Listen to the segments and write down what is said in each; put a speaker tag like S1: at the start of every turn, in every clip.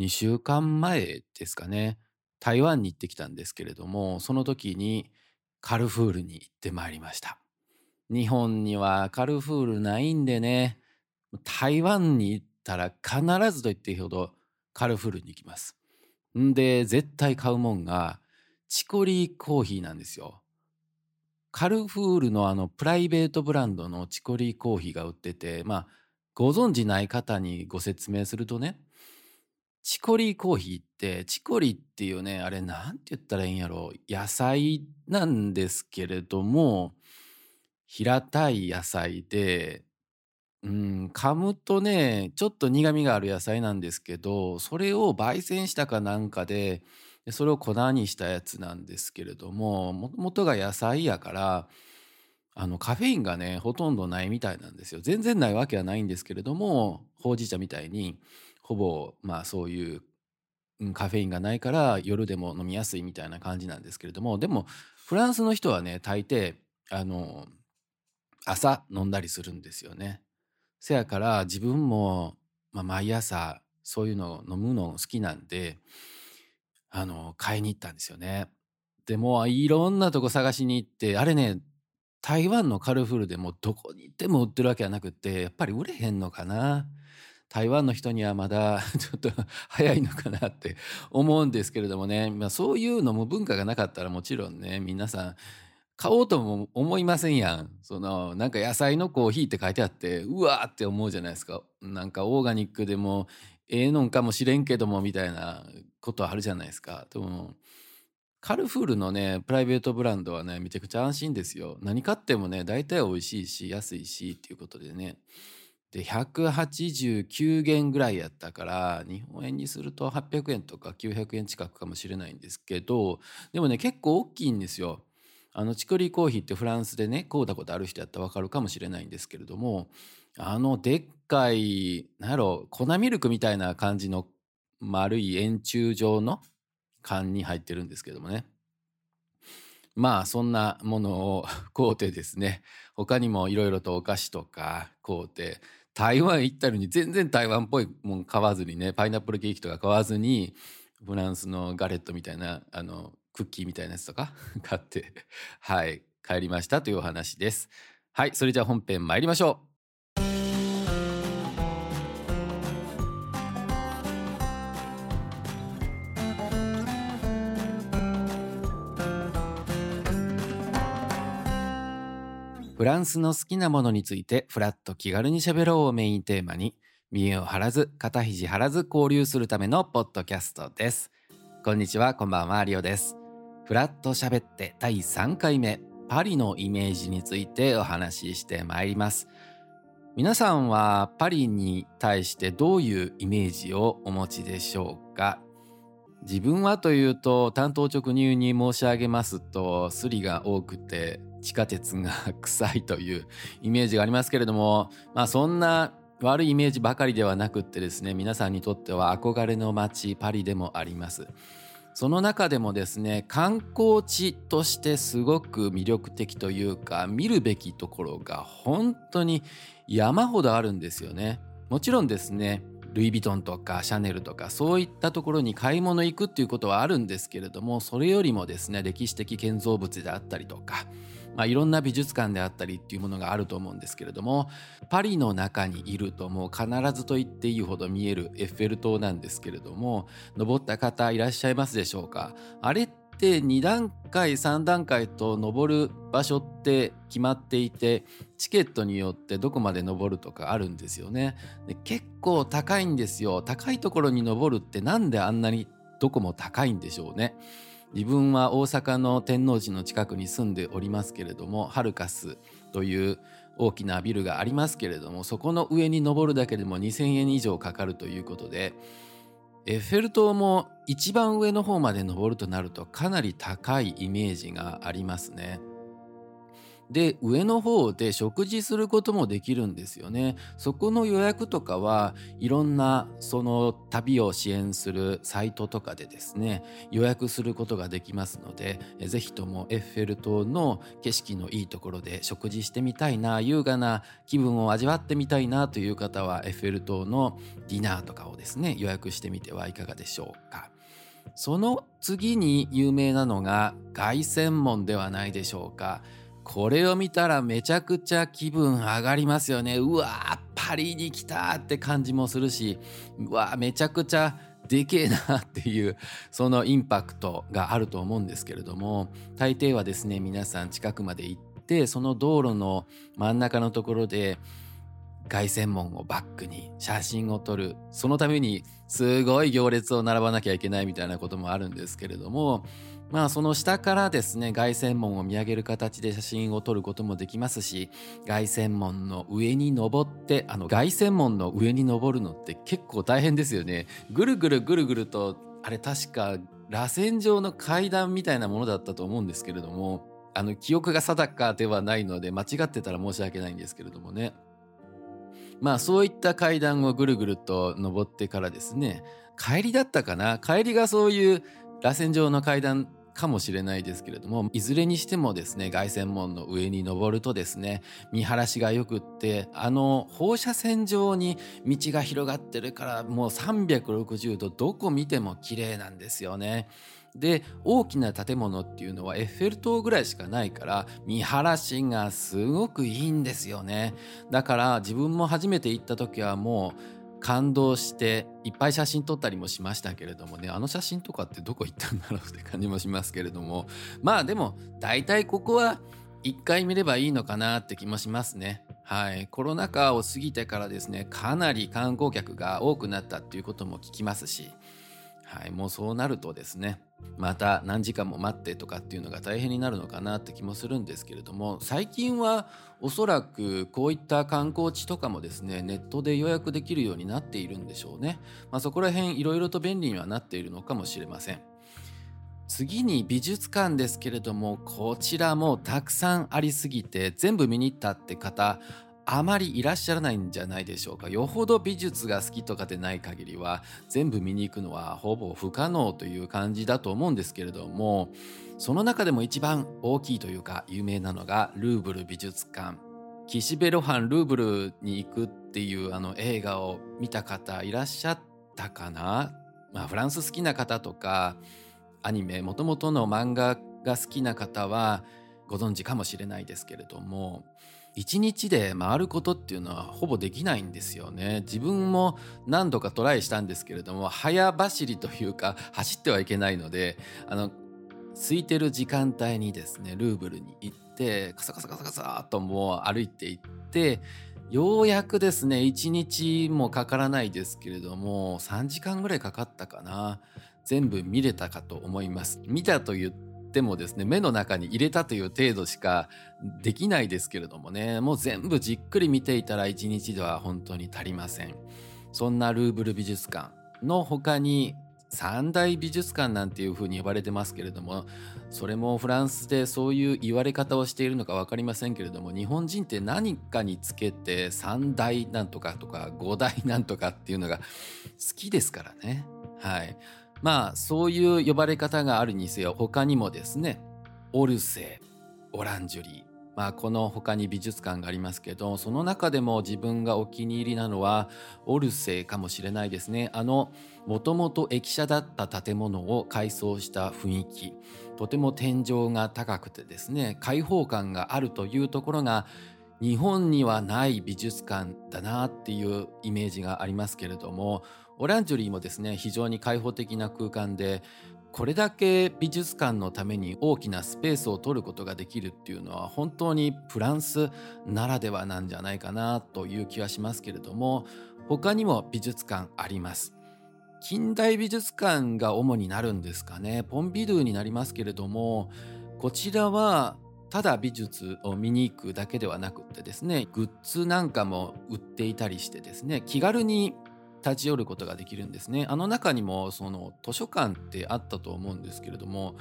S1: 2週間前ですかね台湾に行ってきたんですけれどもその時にカルフールに行ってまいりました。日本にはカルフールないんでね台湾に行ったら必ずと言っていいほどカルフールに行きます。んで絶対買うもんがチコリーコーヒーなんですよ。カルフールのあのプライベートブランドのチコリーコーヒーが売っててまあご存じない方にご説明するとねチコリーコーヒーってチコリっていうねあれなんて言ったらいいんやろ野菜なんですけれども平たい野菜でうん噛むとねちょっと苦みがある野菜なんですけどそれを焙煎したかなんかでそれを粉にしたやつなんですけれどもも元が野菜やからあのカフェインがねほとんどないみたいなんですよ。全然ないわけはないんですけれどもほうじ茶みたいに。ほぼまあそういうカフェインがないから夜でも飲みやすいみたいな感じなんですけれどもでもフランスの人はね大抵あの朝飲んだりするんですよね。せやから自分も、まあ、毎朝そういうのを飲むの好きなんであの買いに行ったんですよね。でもいろんなとこ探しに行ってあれね台湾のカルフールでもどこに行っても売ってるわけはなくってやっぱり売れへんのかな台湾の人にはまだ ちょっと早いのかなって思うんですけれどもね、まあ、そういうのも文化がなかったらもちろんね皆さん買おうとも思いませんやん。そのなんか野菜のコーヒーって書いてあってうわーって思うじゃないですか。なんかオーガニックでもええのんかもしれんけどもみたいなことあるじゃないですか。でもカルフールのねプライベートブランドはねめちゃくちゃ安心ですよ。何買ってもね大体美味しいし安いしっていうことでね。で189元ぐらいやったから日本円にすると800円とか900円近くかもしれないんですけどでもね結構大きいんですよ。あのチコリーコーヒーってフランスでね買うたことある人やったら分かるかもしれないんですけれどもあのでっかいなんやろ粉ミルクみたいな感じの丸い円柱状の缶に入ってるんですけどもねまあそんなものを 買うてですね他にもいろいろとお菓子とか買うて台湾行ったのに全然台湾っぽいもん買わずにねパイナップルケーキとか買わずにフランスのガレットみたいなあのクッキーみたいなやつとか買ってはい帰りましたというお話です。はいそれじゃあ本編参りましょう。フランスの好きなものについてフラッと気軽に喋ろうをメインテーマに見栄を張らず肩肘張らず交流するためのポッドキャストです。こんにちはこんばんはリオです。フラッと喋って第3回目パリのイメージについてお話ししてまいります。皆さんはパリに対してどういうイメージをお持ちでしょうか？自分はというと担当直入に申し上げますとスリが多くて地下鉄が 臭いというイメージがありますけれどもまあそんな悪いイメージばかりではなくってですね皆さんにとっては憧れの街パリでもあります。その中でもですね観光地としてすごく魅力的というか見るべきところが本当に山ほどあるんですよね。もちろんですねルイ・ヴィトンとかシャネルとかそういったところに買い物行くっていうことはあるんですけれどもそれよりもですね歴史的建造物であったりとかまあ、いろんな美術館であったりっていうものがあると思うんですけれどもパリの中にいるともう必ずと言っていいほど見えるエッフェル塔なんですけれども登った方いらっしゃいますでしょうか？あれって2段階3段階と登る場所って決まっていてチケットによってどこまで登るとかあるんですよね。で結構高いんですよ。高いところに登るってなんであんなにどこも高いんでしょうね。自分は大阪の天王寺の近くに住んでおりますけれどもハルカスという大きなビルがありますけれどもそこの上に登るだけでも2,000円以上かかるということでエッフェル塔も一番上の方まで登るとなるとかなり高いイメージがありますね。で上の方で食事することもできるんですよねそこの予約とかはいろんなその旅を支援するサイトとかでですね予約することができますので是非ともエッフェル塔の景色のいいところで食事してみたいな優雅な気分を味わってみたいなという方はエッフェル塔のディナーとかをですね予約してみてはいかがでしょうか。その次に有名なのが凱旋門ではないでしょうか。これを見たらめちゃくちゃ気分上がりますよね。うわパリに来たって感じもするし、うわめちゃくちゃでけえなっていうそのインパクトがあると思うんですけれども大抵はですね皆さん近くまで行ってその道路の真ん中のところで凱旋門をバックに写真を撮るそのためにすごい行列を並ばなきゃいけないみたいなこともあるんですけれどもまあその下からですね凱旋門を見上げる形で写真を撮ることもできますし凱旋門の上に登ってあの凱旋門の上に登るのって結構大変ですよね。ぐるぐるぐるぐるとあれ確か螺旋状の階段みたいなものだったと思うんですけれどもあの記憶が定かではないので間違ってたら申し訳ないんですけれどもね。まあそういった階段をぐるぐると登ってからですね帰りだったかな？帰りがそういう螺旋状の階段かもしれないですけれどもいずれにしてもですね凱旋門の上に登るとですね見晴らしがよくってあの放射線状に道が広がってるからもう360度どこ見ても綺麗なんですよね。で大きな建物っていうのはエッフェル塔ぐらいしかないから見晴らしがすごくいいんですよねだから自分も初めて行った時はもう感動していっぱい写真撮ったりもしましたけれどもねあの写真とかってどこ行ったんだろうって感じもしますけれどもまあでも大体ここは1回見ればいいのかなって気もしますね。はい、コロナ禍を過ぎてからですねかなり観光客が多くなったっていうことも聞きますし、はい、もうそうなるとですねまた何時間も待ってとかっていうのが大変になるのかなって気もするんですけれども最近はおそらくこういった観光地とかもですねネットで予約できるようになっているんでしょうね、まあ、そこら辺いろいろと便利にはなっているのかもしれません。次に美術館ですけれどもこちらもたくさんありすぎて全部見に行ったって方あまりいらっしゃらないんじゃないでしょうか。よほど美術が好きとかでない限りは全部見に行くのはほぼ不可能という感じだと思うんですけれどもその中でも一番大きいというか有名なのがルーブル美術館。岸辺露伴ルーブルに行くっていうあの映画を見た方いらっしゃったかな、まあ、フランス好きな方とかアニメもともとの漫画が好きな方はご存知かもしれないですけれども1日で回ることっていうのはほぼできないんですよね。自分も何度かトライしたんですけれども早走りというか走ってはいけないのであの空いてる時間帯にですねルーブルに行ってカサカサカサカサともう歩いていってようやくですね1日もかからないですけれども3時間ぐらいかかったかな。全部見れたかと思います。見たと言ってってもですね目の中に入れたという程度しかできないですけれどもね。もう全部じっくり見ていたら1日では本当に足りません。そんなルーブル美術館の他に三大美術館なんていうふうに呼ばれてますけれどもそれもフランスでそういう言われ方をしているのか分かりませんけれども日本人って何かにつけて三大なんとかとか五大なんとかっていうのが好きですからね。はい。まあそういう呼ばれ方があるにせよ他にもですねオルセオランジュリー。まあ、この他に美術館がありますけどその中でも自分がお気に入りなのはオルセーかもしれないですね。あのもともと駅舎だった建物を改装した雰囲気。とても天井が高くてですね開放感があるというところが日本にはない美術館だなっていうイメージがありますけれどもオランジュリーもですね非常に開放的な空間でこれだけ美術館のために大きなスペースを取ることができるっていうのは本当にフランスならではなんじゃないかなという気はしますけれども他にも美術館あります。近代美術館が主になるんですかね？ポンビドゥになりますけれどもこちらはただ美術を見に行くだけではなくってですねグッズなんかも売っていたりしてですね気軽に立ち寄ることができるんですね。あの中にもその図書館ってあったと思うんですけれども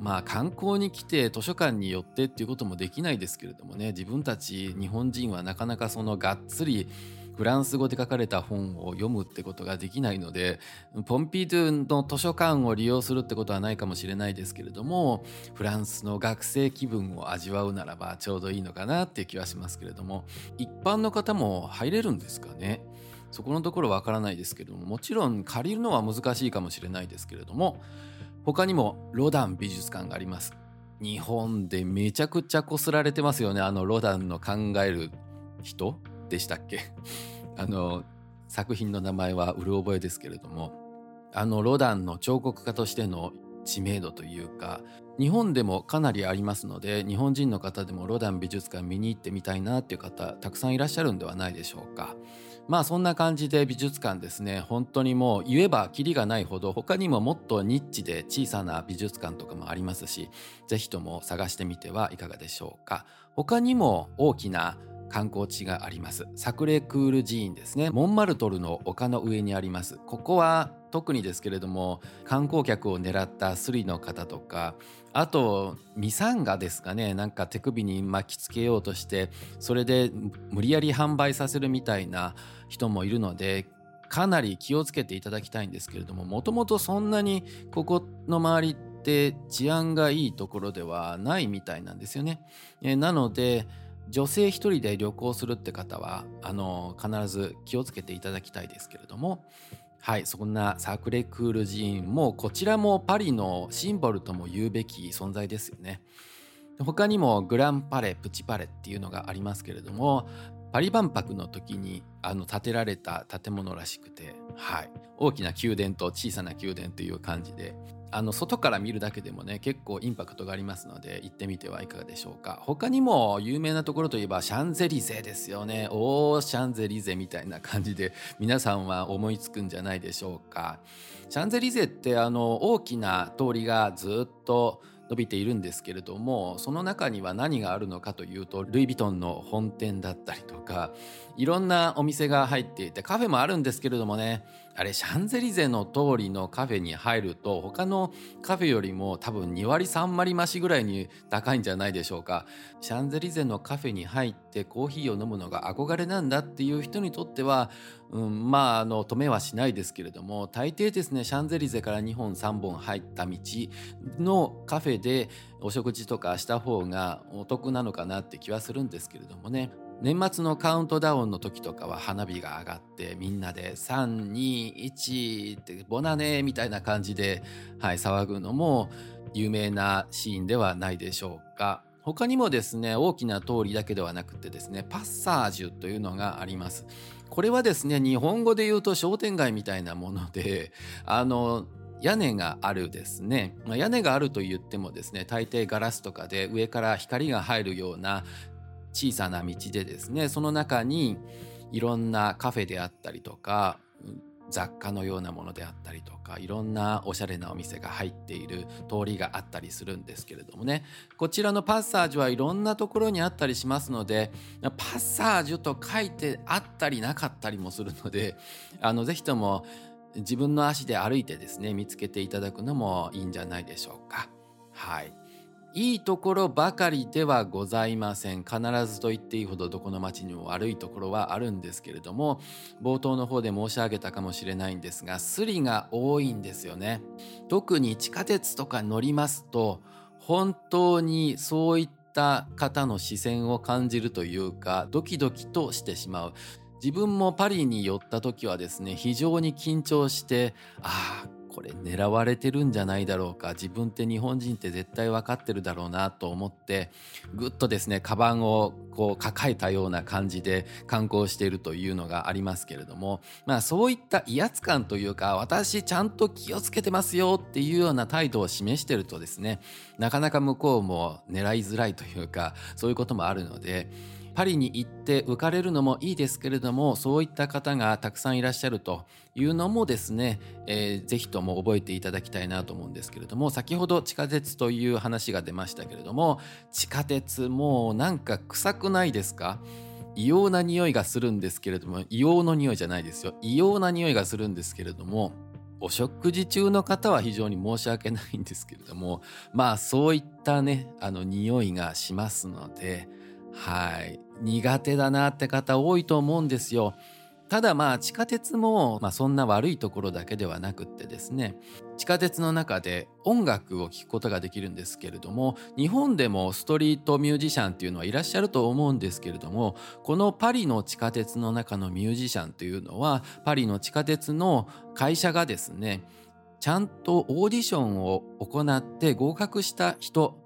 S1: まあ観光に来て図書館に寄ってっていうこともできないですけれどもね自分たち日本人はなかなかそのがっつりフランス語で書かれた本を読むってことができないのでポンピドゥンの図書館を利用するってことはないかもしれないですけれどもフランスの学生気分を味わうならばちょうどいいのかなっていう気はしますけれども一般の方も入れるんですかね？そこのところわからないですけれどももちろん借りるのは難しいかもしれないですけれども他にもロダン美術館があります。日本でめちゃくちゃこすられてますよね。あのロダンの考える人でしたっけ？あの作品の名前はうる覚えですけれども。あのロダンの彫刻家としての知名度というか日本でもかなりありますので日本人の方でもロダン美術館見に行ってみたいなっていう方たくさんいらっしゃるんではないでしょうか。まあそんな感じで美術館ですね本当にもう言えばキリがないほど他にももっとニッチで小さな美術館とかもありますし是非とも探してみてはいかがでしょうか。他にも大きな観光地があります。サクレクール寺院ですね。モンマルトルの丘の上にあります。ここは特にですけれども観光客を狙ったスリの方とかあとミサンガですかね。なんか手首に巻きつけようとしてそれで無理やり販売させるみたいな人もいるのでかなり気をつけていただきたいんですけれどももともとそんなにここの周りって治安がいいところではないみたいなんですよね。えなので女性一人で旅行するって方はあの必ず気をつけていただきたいですけれどもはいそんなサークレクール寺院もこちらもパリのシンボルとも言うべき存在ですよね。他にもグランパレプチパレっていうのがありますけれどもパリ万博の時にあの建てられた建物らしくて、はい、大きな宮殿と小さな宮殿という感じであの外から見るだけでもね結構インパクトがありますので行ってみてはいかがでしょうか。他にも有名なところといえばシャンゼリゼですよね。おーシャンゼリゼみたいな感じで皆さんは思いつくんじゃないでしょうか。シャンゼリゼってあの大きな通りがずっと伸びているんですけれどもその中には何があるのかというとルイ・ヴィトンの本店だったりとかいろんなお店が入っていてカフェもあるんですけれどもねあれシャンゼリゼの通りのカフェに入ると他のカフェよりも多分2割3割増しぐらいに高いんじゃないでしょうか。シャンゼリゼのカフェに入ってコーヒーを飲むのが憧れなんだっていう人にとっては、うん、まああの止めはしないですけれども大抵ですねシャンゼリゼから2本3本入った道のカフェでお食事とかした方がお得なのかなって気はするんですけれどもね。年末のカウントダウンの時とかは花火が上がってみんなで321ってボナネみたいな感じで、はい、騒ぐのも有名なシーンではないでしょうか。他にもですね大きな通りだけではなくてですねパッサージュというのがあります。これはですね日本語で言うと商店街みたいなものであの屋根があるですね、まあ、屋根があると言ってもですね大抵ガラスとかで上から光が入るような小さな道でですねその中にいろんなカフェであったりとか雑貨のようなものであったりとかいろんなおしゃれなお店が入っている通りがあったりするんですけれどもねこちらのパッサージュはいろんなところにあったりしますのでパッサージュと書いてあったりなかったりもするのであのぜひとも自分の足で歩いてですね見つけていただくのもいいんじゃないでしょうか。はいいいところばかりではございません。必ずと言っていいほどどこの町にも悪いところはあるんですけれども冒頭の方で申し上げたかもしれないんですがスリが多いんですよね。特に地下鉄とか乗りますと本当にそういった方の視線を感じるというかドキドキとしてしまう。自分もパリに寄った時はですね非常に緊張してああこれ狙われてるんじゃないだろうか。自分って日本人って絶対分かってるだろうなと思ってぐっとですねカバンをこう抱えたような感じで観光しているというのがありますけれどもまあそういった威圧感というか私ちゃんと気をつけてますよっていうような態度を示してるとですねなかなか向こうも狙いづらいというかそういうこともあるのでパリに行って浮かれるのもいいですけれどもそういった方がたくさんいらっしゃるというのもですね、えー、ぜひとも覚えていただきたいなと思うんですけれども先ほど地下鉄という話が出ましたけれども地下鉄もうなんか臭くないですか？異様な匂いがするんですけれども異様の匂いじゃないですよ。異様な匂いがするんですけれどもお食事中の方は非常に申し訳ないんですけれどもまあそういったねあの匂いがしますのではい苦手だなって方多いと思うんですよ。ただまあ地下鉄も、まあ、そんな悪いところだけではなくってですね地下鉄の中で音楽を聴くことができるんですけれども日本でもストリートミュージシャンっていうのはいらっしゃると思うんですけれどもこのパリの地下鉄の中のミュージシャンというのはパリの地下鉄の会社がですねちゃんとオーディションを行って合格した人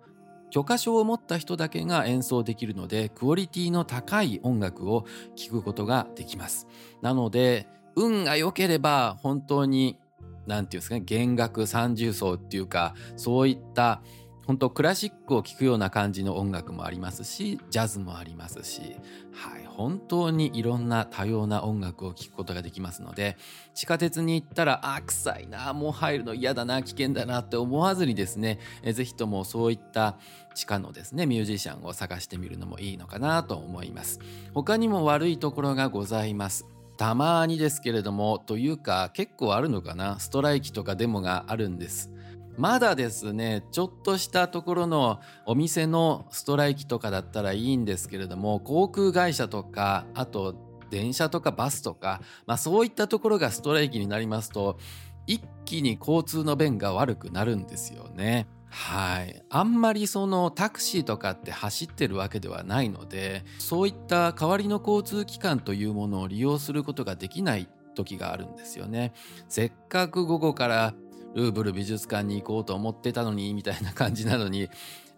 S1: 許可証を持った人だけが演奏できるのでクオリティの高い音楽を聴くことができます。なので運が良ければ本当に何て言うんですかね弦楽三重奏っていうかそういった本当クラシックを聴くような感じの音楽もありますしジャズもありますし、はい、本当にいろんな多様な音楽を聴くことができますので地下鉄に行ったらあ臭いなもう入るの嫌だな危険だなって思わずにですねえぜひともそういった地下のですねミュージシャンを探してみるのもいいのかなと思います。他にも悪いところがございます。たまにですけれどもというか結構あるのかな？ストライキとかデモがあるんです。まだですねちょっとしたところのお店のストライキとかだったらいいんですけれども航空会社とかあと電車とかバスとか、まあ、そういったところがストライキになりますと一気に交通の便が悪くなるんですよね。はい、あんまりそのタクシーとかって走ってるわけではないのでそういった代わりの交通機関というものを利用することができない時があるんですよね。せっかく午後からルーブル美術館に行こうと思ってたのにみたいな感じなのに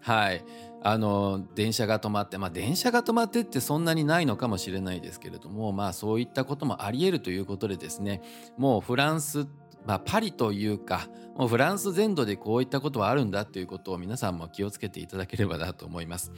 S1: はい。あの電車が止まってまあ電車が止まってってそんなにないのかもしれないですけれどもまあそういったこともありえるということでですねもうフランスまあ、パリというかもうフランス全土でこういったことはあるんだということを皆さんも気をつけていただければなと思います。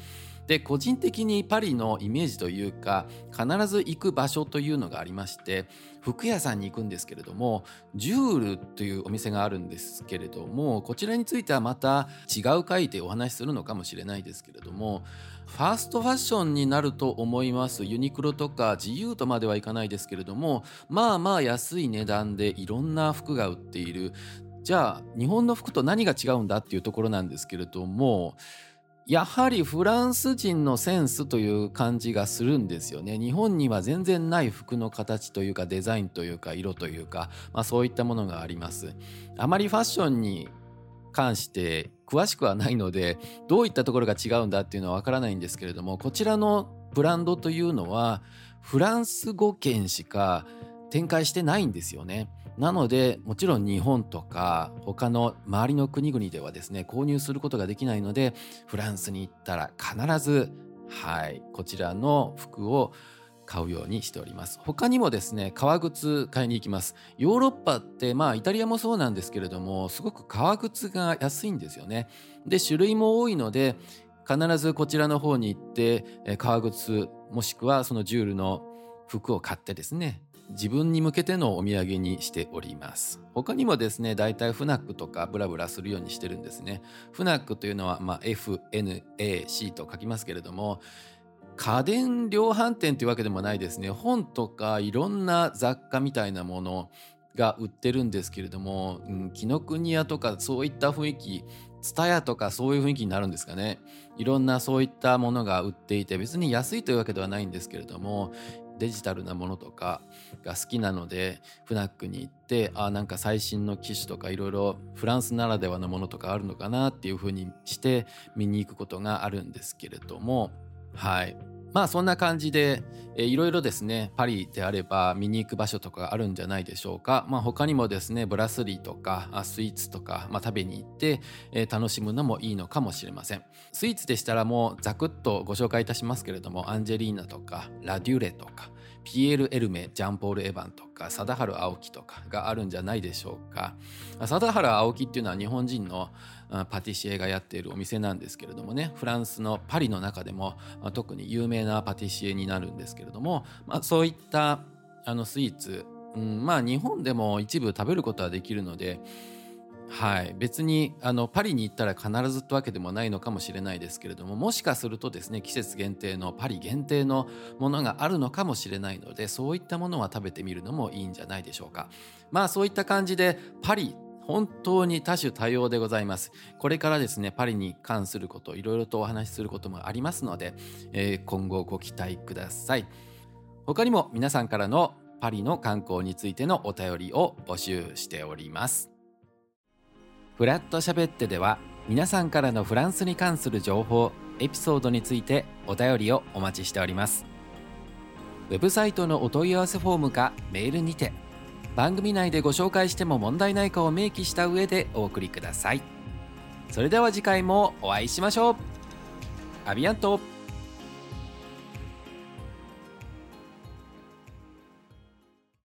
S1: で個人的にパリのイメージというか必ず行く場所というのがありまして服屋さんに行くんですけれどもジュールというお店があるんですけれどもこちらについてはまた違う回でお話しするのかもしれないですけれどもファーストファッションになると思いますユニクロとか自由とまではいかないですけれどもまあまあ安い値段でいろんな服が売っているじゃあ日本の服と何が違うんだっていうところなんですけれどもやはりフランス人のセンスという感じがするんですよね。日本には全然ない服の形というかデザインというか色というか、まあ、そういったものがあります。あまりファッションに関して詳しくはないのでどういったところが違うんだっていうのはわからないんですけれどもこちらのブランドというのはフランス語圏しか展開してないんですよね。なのでもちろん日本とか他の周りの国々ではですね購入することができないのでフランスに行ったら必ずはいこちらの服を買うようにしております。他にもですね革靴買いに行きます。ヨーロッパってまあイタリアもそうなんですけれどもすごく革靴が安いんですよね。で種類も多いので必ずこちらの方に行って革靴もしくはそのジュールの服を買ってですね自分に向けてのお土産にしております。他にもですねだいたいフナックとかブラブラするようにしてるんですね。フナックというのは、まあ、FNAC と書きますけれども家電量販店というわけでもないですね。本とかいろんな雑貨みたいなものが売ってるんですけれども紀ノ国屋とかそういった雰囲気蔦屋とかそういう雰囲気になるんですかね。いろんなそういったものが売っていて別に安いというわけではないんですけれどもデジタルなものとかが好きなのでフナックに行ってあなんか最新の機種とかいろいろフランスならではのものとかあるのかなっていうふうにして見に行くことがあるんですけれどもはい。まあそんな感じでいろいろですねパリであれば見に行く場所とかあるんじゃないでしょうか。まあ他にもですねブラスリーとかスイーツとか、まあ、食べに行って、えー、楽しむのもいいのかもしれません。スイーツでしたらもうザクッとご紹介いたしますけれどもアンジェリーナとかラデュレとかピエール・エルメジャンポール・エヴァンとか貞治青木とかがあるんじゃないでしょうか。貞治青木っていうのは日本人のパティシエがやっているお店なんですけれどもねフランスのパリの中でも特に有名なパティシエになるんですけれども、まあ、そういったあのスイーツ、うん、まあ日本でも一部食べることはできるのではい、別にあのパリに行ったら必ずってわけでもないのかもしれないですけれどももしかするとですね季節限定のパリ限定のものがあるのかもしれないのでそういったものは食べてみるのもいいんじゃないでしょうか。まあそういった感じでパリ本当に多種多様でございます。これからですねパリに関することいろいろとお話しすることもありますので、えー今後ご期待ください。他にも皆さんからのパリの観光についてのお便りを募集しております。フラットしゃべってでは皆さんからのフランスに関する情報エピソードについてお便りをお待ちしております。ウェブサイトのお問い合わせフォームかメールにて番組内でご紹介しても問題ないかを明記した上でお送りください。それでは次回もお会いしましょう。アビアント。